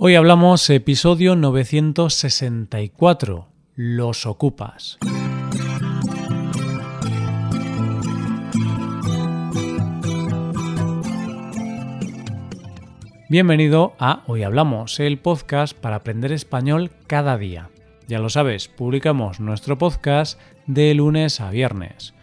Hoy hablamos episodio 964, los ocupas. Bienvenido a Hoy Hablamos, el podcast para aprender español cada día. Ya lo sabes, publicamos nuestro podcast de lunes a viernes.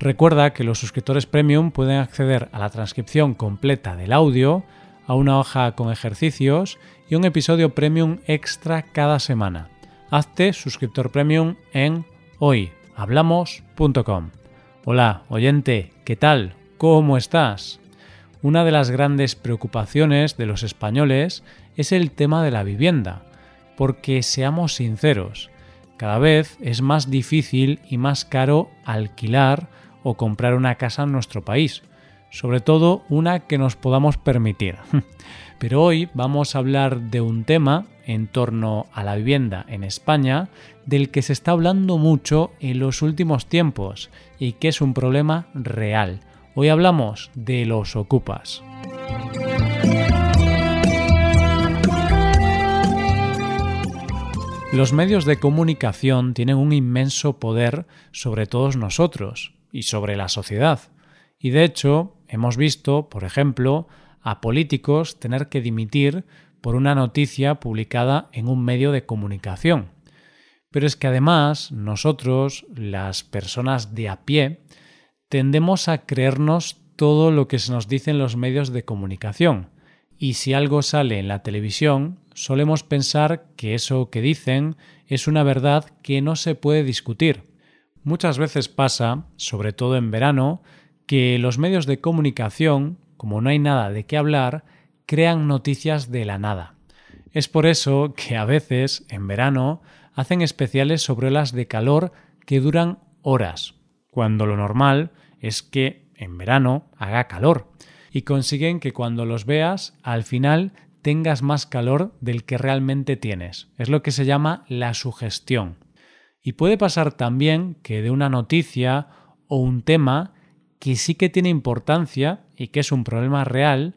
Recuerda que los suscriptores premium pueden acceder a la transcripción completa del audio, a una hoja con ejercicios y un episodio premium extra cada semana. Hazte suscriptor premium en hoyhablamos.com. Hola, oyente, ¿qué tal? ¿Cómo estás? Una de las grandes preocupaciones de los españoles es el tema de la vivienda, porque seamos sinceros, cada vez es más difícil y más caro alquilar o comprar una casa en nuestro país, sobre todo una que nos podamos permitir. Pero hoy vamos a hablar de un tema en torno a la vivienda en España del que se está hablando mucho en los últimos tiempos y que es un problema real. Hoy hablamos de los ocupas. Los medios de comunicación tienen un inmenso poder sobre todos nosotros y sobre la sociedad. Y de hecho, hemos visto, por ejemplo, a políticos tener que dimitir por una noticia publicada en un medio de comunicación. Pero es que además nosotros, las personas de a pie, tendemos a creernos todo lo que se nos dice en los medios de comunicación. Y si algo sale en la televisión, solemos pensar que eso que dicen es una verdad que no se puede discutir. Muchas veces pasa, sobre todo en verano, que los medios de comunicación como no hay nada de qué hablar, crean noticias de la nada. Es por eso que a veces, en verano, hacen especiales sobre olas de calor que duran horas, cuando lo normal es que en verano haga calor, y consiguen que cuando los veas, al final tengas más calor del que realmente tienes. Es lo que se llama la sugestión. Y puede pasar también que de una noticia o un tema que sí que tiene importancia y que es un problema real,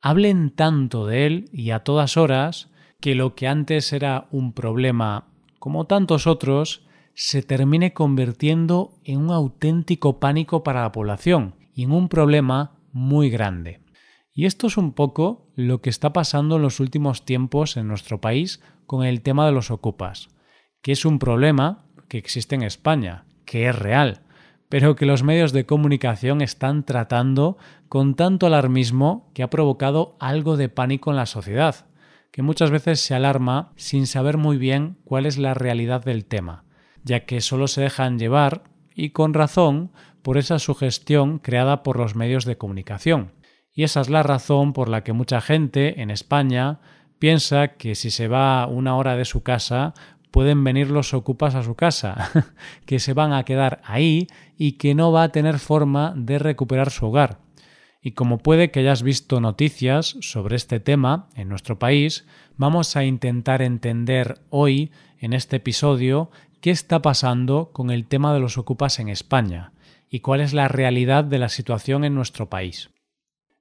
hablen tanto de él y a todas horas que lo que antes era un problema como tantos otros, se termine convirtiendo en un auténtico pánico para la población y en un problema muy grande. Y esto es un poco lo que está pasando en los últimos tiempos en nuestro país con el tema de los ocupas, que es un problema que existe en España, que es real, pero que los medios de comunicación están tratando con tanto alarmismo que ha provocado algo de pánico en la sociedad, que muchas veces se alarma sin saber muy bien cuál es la realidad del tema, ya que solo se dejan llevar, y con razón, por esa sugestión creada por los medios de comunicación. Y esa es la razón por la que mucha gente en España piensa que si se va una hora de su casa pueden venir los ocupas a su casa, que se van a quedar ahí y que no va a tener forma de recuperar su hogar. Y como puede que hayas visto noticias sobre este tema en nuestro país, vamos a intentar entender hoy, en este episodio, qué está pasando con el tema de los ocupas en España y cuál es la realidad de la situación en nuestro país.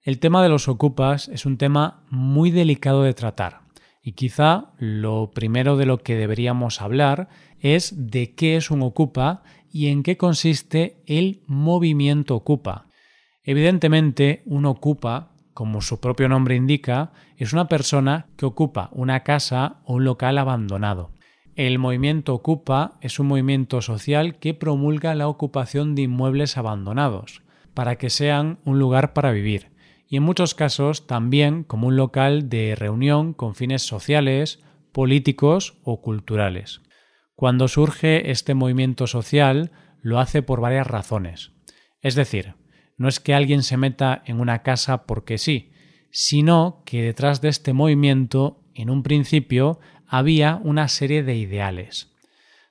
El tema de los ocupas es un tema muy delicado de tratar y quizá lo primero de lo que deberíamos hablar es de qué es un ocupa y en qué consiste el movimiento ocupa. Evidentemente, un ocupa, como su propio nombre indica, es una persona que ocupa una casa o un local abandonado. El movimiento ocupa es un movimiento social que promulga la ocupación de inmuebles abandonados, para que sean un lugar para vivir y en muchos casos también como un local de reunión con fines sociales, políticos o culturales. Cuando surge este movimiento social lo hace por varias razones. Es decir, no es que alguien se meta en una casa porque sí, sino que detrás de este movimiento, en un principio, había una serie de ideales.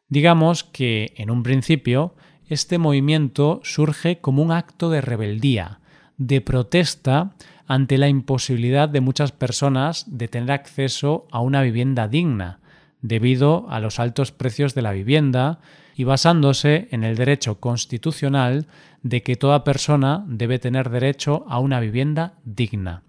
Digamos que, en un principio, este movimiento surge como un acto de rebeldía, de protesta ante la imposibilidad de muchas personas de tener acceso a una vivienda digna, debido a los altos precios de la vivienda y basándose en el derecho constitucional de que toda persona debe tener derecho a una vivienda digna.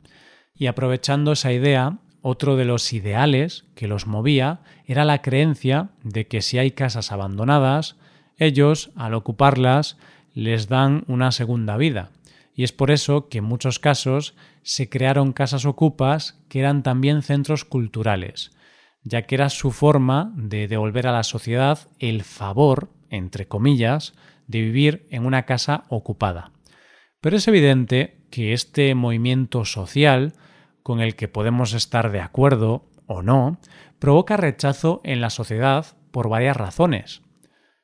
Y aprovechando esa idea, otro de los ideales que los movía era la creencia de que si hay casas abandonadas, ellos, al ocuparlas, les dan una segunda vida. Y es por eso que en muchos casos se crearon casas ocupas que eran también centros culturales, ya que era su forma de devolver a la sociedad el favor, entre comillas, de vivir en una casa ocupada. Pero es evidente que este movimiento social, con el que podemos estar de acuerdo o no, provoca rechazo en la sociedad por varias razones.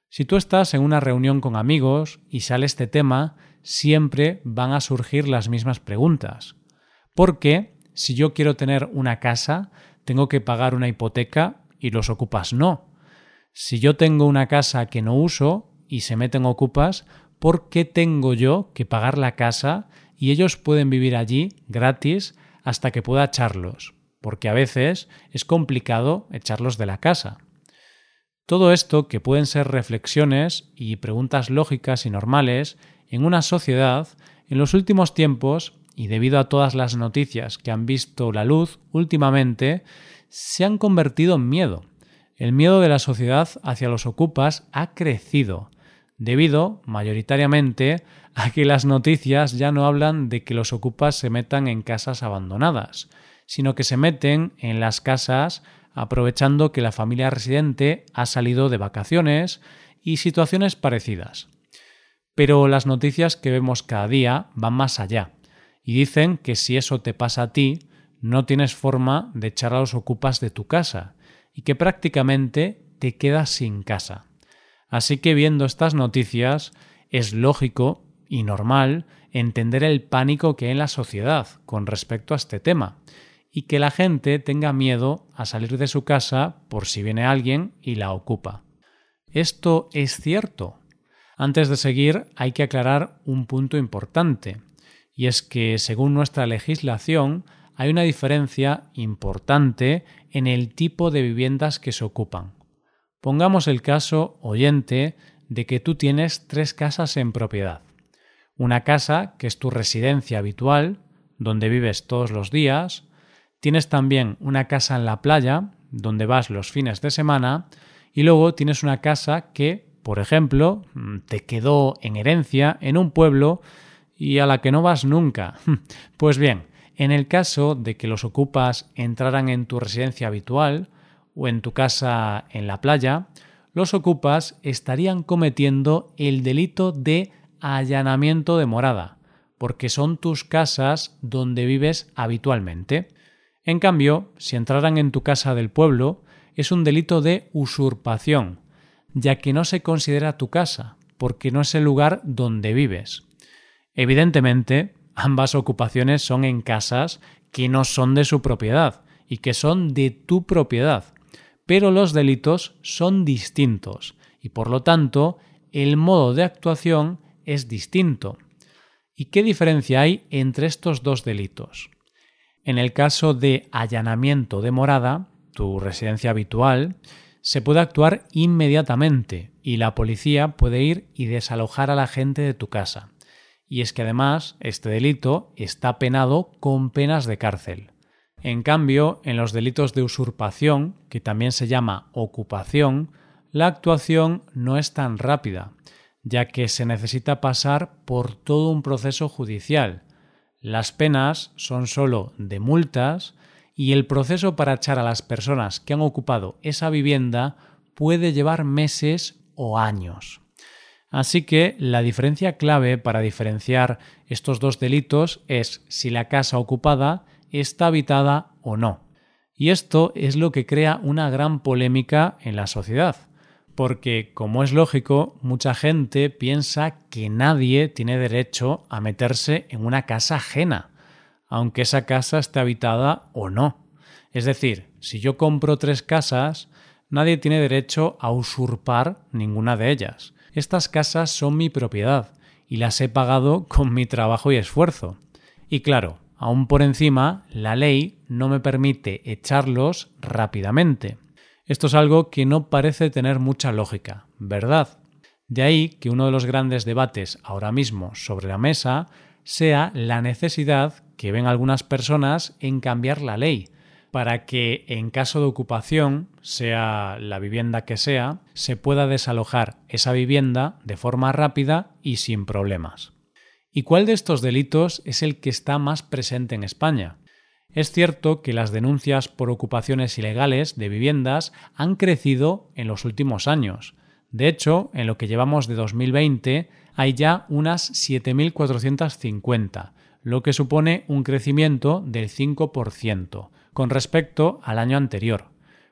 Si tú estás en una reunión con amigos y sale este tema, siempre van a surgir las mismas preguntas. ¿Por qué, si yo quiero tener una casa, tengo que pagar una hipoteca y los ocupas no? Si yo tengo una casa que no uso y se meten ocupas, ¿por qué tengo yo que pagar la casa y ellos pueden vivir allí gratis hasta que pueda echarlos? Porque a veces es complicado echarlos de la casa. Todo esto, que pueden ser reflexiones y preguntas lógicas y normales, en una sociedad, en los últimos tiempos, y debido a todas las noticias que han visto la luz últimamente, se han convertido en miedo. El miedo de la sociedad hacia los ocupas ha crecido, debido, mayoritariamente, a que las noticias ya no hablan de que los ocupas se metan en casas abandonadas, sino que se meten en las casas aprovechando que la familia residente ha salido de vacaciones y situaciones parecidas. Pero las noticias que vemos cada día van más allá y dicen que si eso te pasa a ti, no tienes forma de echar a los ocupas de tu casa y que prácticamente te quedas sin casa. Así que viendo estas noticias es lógico y normal entender el pánico que hay en la sociedad con respecto a este tema y que la gente tenga miedo a salir de su casa por si viene alguien y la ocupa. ¿Esto es cierto? Antes de seguir hay que aclarar un punto importante, y es que según nuestra legislación hay una diferencia importante en el tipo de viviendas que se ocupan. Pongamos el caso oyente de que tú tienes tres casas en propiedad. Una casa que es tu residencia habitual, donde vives todos los días, tienes también una casa en la playa, donde vas los fines de semana, y luego tienes una casa que, por ejemplo, te quedó en herencia en un pueblo y a la que no vas nunca. Pues bien, en el caso de que los ocupas entraran en tu residencia habitual, o en tu casa en la playa, los ocupas estarían cometiendo el delito de allanamiento de morada, porque son tus casas donde vives habitualmente. En cambio, si entraran en tu casa del pueblo, es un delito de usurpación, ya que no se considera tu casa, porque no es el lugar donde vives. Evidentemente, ambas ocupaciones son en casas que no son de su propiedad y que son de tu propiedad, pero los delitos son distintos y por lo tanto el modo de actuación es distinto. ¿Y qué diferencia hay entre estos dos delitos? En el caso de allanamiento de morada, tu residencia habitual, se puede actuar inmediatamente y la policía puede ir y desalojar a la gente de tu casa. Y es que además este delito está penado con penas de cárcel. En cambio, en los delitos de usurpación, que también se llama ocupación, la actuación no es tan rápida, ya que se necesita pasar por todo un proceso judicial. Las penas son sólo de multas y el proceso para echar a las personas que han ocupado esa vivienda puede llevar meses o años. Así que la diferencia clave para diferenciar estos dos delitos es si la casa ocupada está habitada o no. Y esto es lo que crea una gran polémica en la sociedad, porque, como es lógico, mucha gente piensa que nadie tiene derecho a meterse en una casa ajena, aunque esa casa esté habitada o no. Es decir, si yo compro tres casas, nadie tiene derecho a usurpar ninguna de ellas. Estas casas son mi propiedad y las he pagado con mi trabajo y esfuerzo. Y claro, Aún por encima, la ley no me permite echarlos rápidamente. Esto es algo que no parece tener mucha lógica, ¿verdad? De ahí que uno de los grandes debates ahora mismo sobre la mesa sea la necesidad que ven algunas personas en cambiar la ley, para que en caso de ocupación, sea la vivienda que sea, se pueda desalojar esa vivienda de forma rápida y sin problemas. ¿Y cuál de estos delitos es el que está más presente en España? Es cierto que las denuncias por ocupaciones ilegales de viviendas han crecido en los últimos años. De hecho, en lo que llevamos de 2020 hay ya unas 7.450, lo que supone un crecimiento del 5% con respecto al año anterior.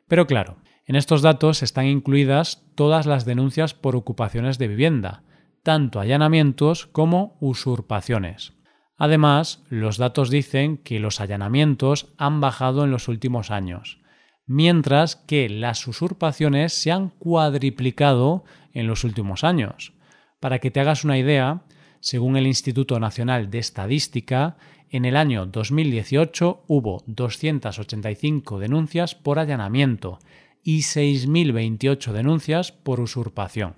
Pero claro, en estos datos están incluidas todas las denuncias por ocupaciones de vivienda, tanto allanamientos como usurpaciones. Además, los datos dicen que los allanamientos han bajado en los últimos años, mientras que las usurpaciones se han cuadriplicado en los últimos años. Para que te hagas una idea, según el Instituto Nacional de Estadística, en el año 2018 hubo 285 denuncias por allanamiento y 6.028 denuncias por usurpación.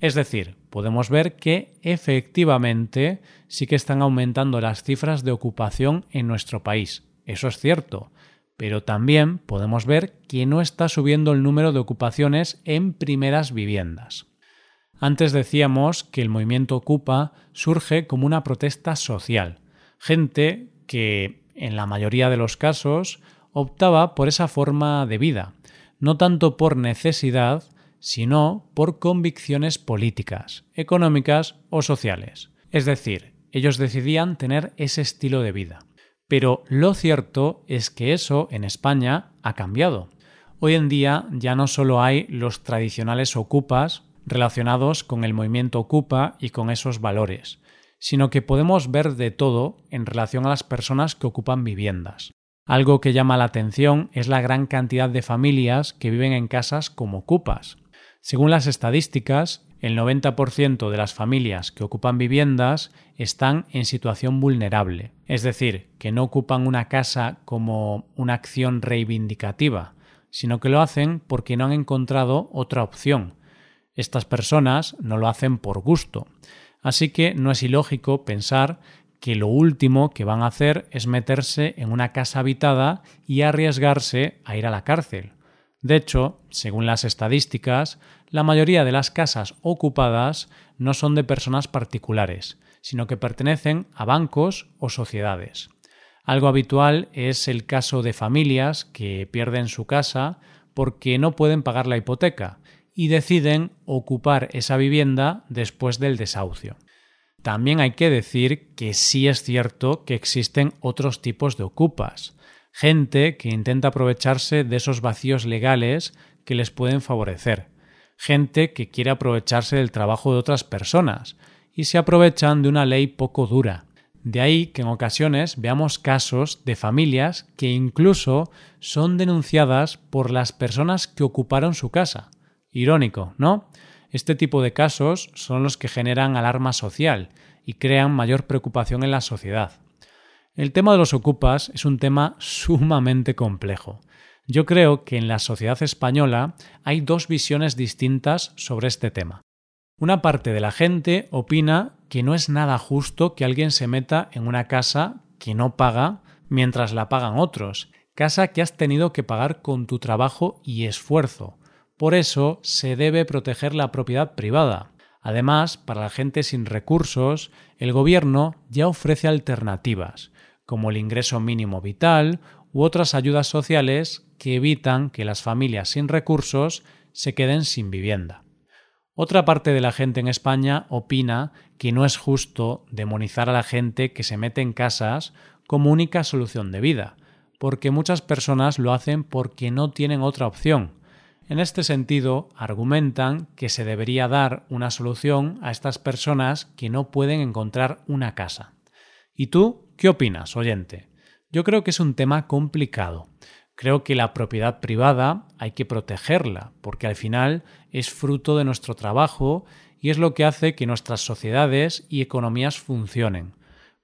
Es decir, podemos ver que efectivamente sí que están aumentando las cifras de ocupación en nuestro país. Eso es cierto, pero también podemos ver que no está subiendo el número de ocupaciones en primeras viviendas. Antes decíamos que el movimiento Ocupa surge como una protesta social, gente que en la mayoría de los casos optaba por esa forma de vida, no tanto por necesidad, sino por convicciones políticas, económicas o sociales. Es decir, ellos decidían tener ese estilo de vida. Pero lo cierto es que eso en España ha cambiado. Hoy en día ya no solo hay los tradicionales ocupas relacionados con el movimiento ocupa y con esos valores, sino que podemos ver de todo en relación a las personas que ocupan viviendas. Algo que llama la atención es la gran cantidad de familias que viven en casas como ocupas. Según las estadísticas, el 90% de las familias que ocupan viviendas están en situación vulnerable, es decir, que no ocupan una casa como una acción reivindicativa, sino que lo hacen porque no han encontrado otra opción. Estas personas no lo hacen por gusto, así que no es ilógico pensar que lo último que van a hacer es meterse en una casa habitada y arriesgarse a ir a la cárcel. De hecho, según las estadísticas, la mayoría de las casas ocupadas no son de personas particulares, sino que pertenecen a bancos o sociedades. Algo habitual es el caso de familias que pierden su casa porque no pueden pagar la hipoteca y deciden ocupar esa vivienda después del desahucio. También hay que decir que sí es cierto que existen otros tipos de ocupas, gente que intenta aprovecharse de esos vacíos legales que les pueden favorecer, gente que quiere aprovecharse del trabajo de otras personas y se aprovechan de una ley poco dura. De ahí que en ocasiones veamos casos de familias que incluso son denunciadas por las personas que ocuparon su casa. Irónico, ¿no? Este tipo de casos son los que generan alarma social y crean mayor preocupación en la sociedad. El tema de los ocupas es un tema sumamente complejo. Yo creo que en la sociedad española hay dos visiones distintas sobre este tema. Una parte de la gente opina que no es nada justo que alguien se meta en una casa que no paga mientras la pagan otros, casa que has tenido que pagar con tu trabajo y esfuerzo. Por eso se debe proteger la propiedad privada. Además, para la gente sin recursos, el gobierno ya ofrece alternativas como el ingreso mínimo vital u otras ayudas sociales que evitan que las familias sin recursos se queden sin vivienda. Otra parte de la gente en España opina que no es justo demonizar a la gente que se mete en casas como única solución de vida, porque muchas personas lo hacen porque no tienen otra opción. En este sentido, argumentan que se debería dar una solución a estas personas que no pueden encontrar una casa. ¿Y tú ¿Qué opinas, oyente? Yo creo que es un tema complicado. Creo que la propiedad privada hay que protegerla, porque al final es fruto de nuestro trabajo y es lo que hace que nuestras sociedades y economías funcionen.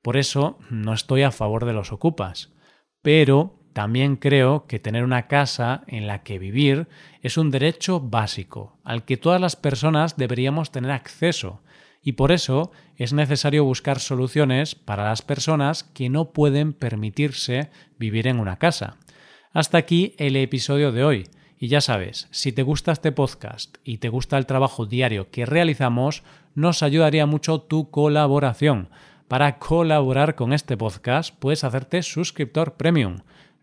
Por eso no estoy a favor de los ocupas. Pero también creo que tener una casa en la que vivir es un derecho básico, al que todas las personas deberíamos tener acceso, y por eso es necesario buscar soluciones para las personas que no pueden permitirse vivir en una casa. Hasta aquí el episodio de hoy. Y ya sabes, si te gusta este podcast y te gusta el trabajo diario que realizamos, nos ayudaría mucho tu colaboración. Para colaborar con este podcast puedes hacerte suscriptor premium.